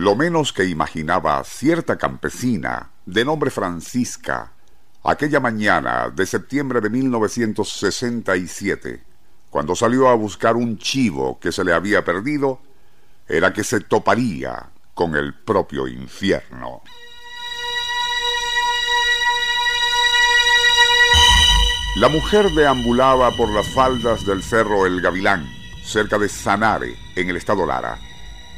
Lo menos que imaginaba cierta campesina de nombre Francisca aquella mañana de septiembre de 1967, cuando salió a buscar un chivo que se le había perdido, era que se toparía con el propio infierno. La mujer deambulaba por las faldas del cerro El Gavilán, cerca de Sanare, en el estado Lara,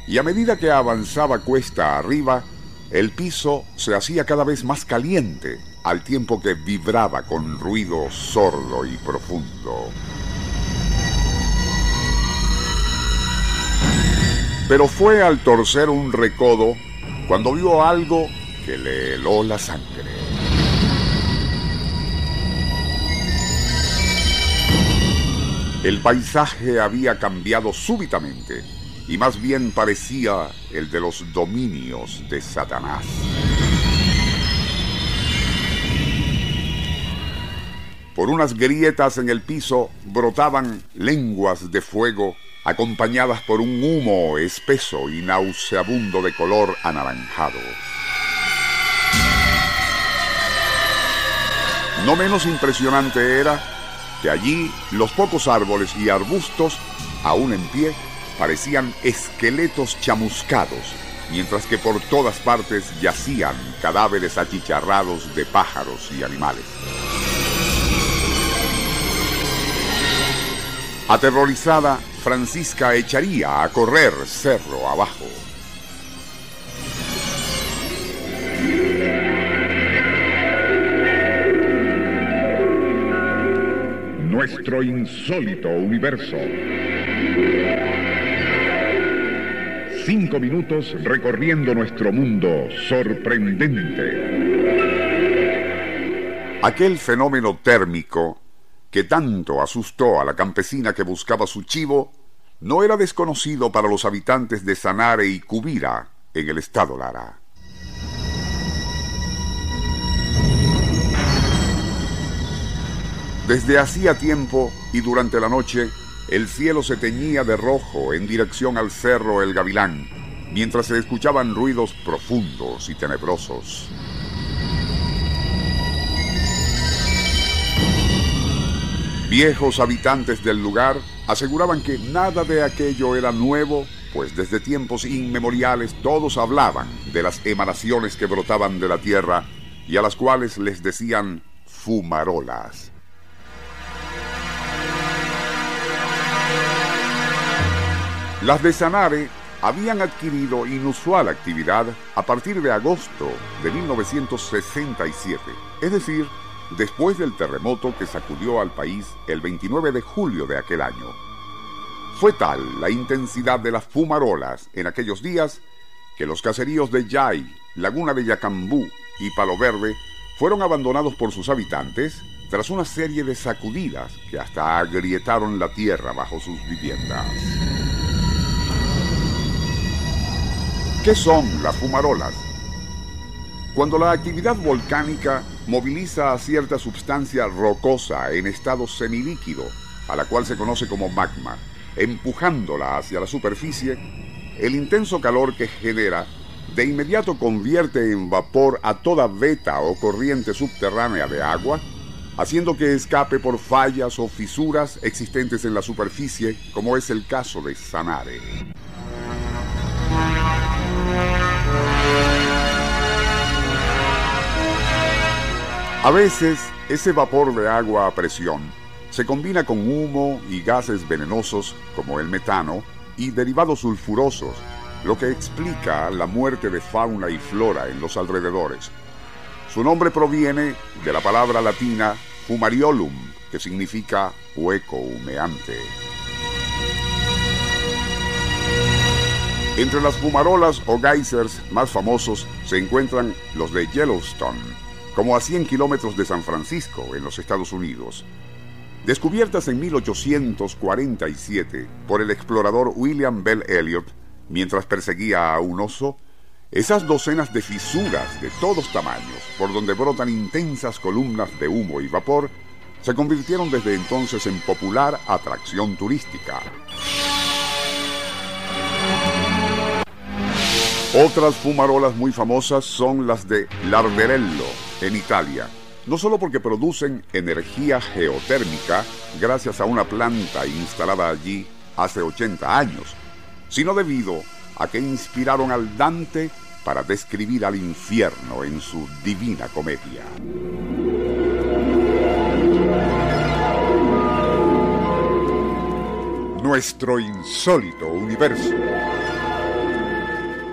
y a medida que avanzaba cuesta arriba, el piso se hacía cada vez más caliente, al tiempo que vibraba con ruido sordo y profundo. Pero fue al torcer un recodo cuando vio algo que le heló la sangre. El paisaje había cambiado súbitamente y más bien parecía el de los dominios de Satanás. Por unas grietas en el piso brotaban lenguas de fuego acompañadas por un humo espeso y nauseabundo de color anaranjado. No menos impresionante era que allí los pocos árboles y arbustos, aún en pie, parecían esqueletos chamuscados, mientras que por todas partes yacían cadáveres achicharrados de pájaros y animales. Aterrorizada, Francisca echaría a correr cerro abajo. Nuestro insólito universo. Cinco minutos recorriendo nuestro mundo sorprendente. Aquel fenómeno térmico que tanto asustó a la campesina que buscaba su chivo, no era desconocido para los habitantes de Sanare y Cubira, en el estado Lara. Desde hacía tiempo y durante la noche, el cielo se teñía de rojo en dirección al cerro El Gavilán, mientras se escuchaban ruidos profundos y tenebrosos. Viejos habitantes del lugar aseguraban que nada de aquello era nuevo, pues desde tiempos inmemoriales todos hablaban de las emanaciones que brotaban de la tierra y a las cuales les decían fumarolas. Las de Sanare habían adquirido inusual actividad a partir de agosto de 1967, es decir, después del terremoto que sacudió al país el 29 de julio de aquel año. Fue tal la intensidad de las fumarolas en aquellos días que los caseríos de Yay, Laguna de Yacambú y Palo Verde fueron abandonados por sus habitantes tras una serie de sacudidas que hasta agrietaron la tierra bajo sus viviendas. ¿Qué son las fumarolas? Cuando la actividad volcánica moviliza a cierta sustancia rocosa en estado semilíquido, a la cual se conoce como magma, empujándola hacia la superficie, el intenso calor que genera de inmediato convierte en vapor a toda veta o corriente subterránea de agua, haciendo que escape por fallas o fisuras existentes en la superficie, como es el caso de Sanare. A veces, ese vapor de agua a presión se combina con humo y gases venenosos como el metano y derivados sulfurosos, lo que explica la muerte de fauna y flora en los alrededores. Su nombre proviene de la palabra latina fumariolum, que significa hueco humeante. Entre las fumarolas o geysers más famosos se encuentran los de Yellowstone, como a 100 kilómetros de San Francisco, en los Estados Unidos. Descubiertas en 1847 por el explorador William Bell Elliot mientras perseguía a un oso, esas docenas de fisuras de todos tamaños, por donde brotan intensas columnas de humo y vapor, se convirtieron desde entonces en popular atracción turística. Otras fumarolas muy famosas son las de Larderello, en Italia. No solo porque producen energía geotérmica gracias a una planta instalada allí hace 80 años, sino debido a que inspiraron al Dante para describir al infierno en su divina comedia. Nuestro insólito universo.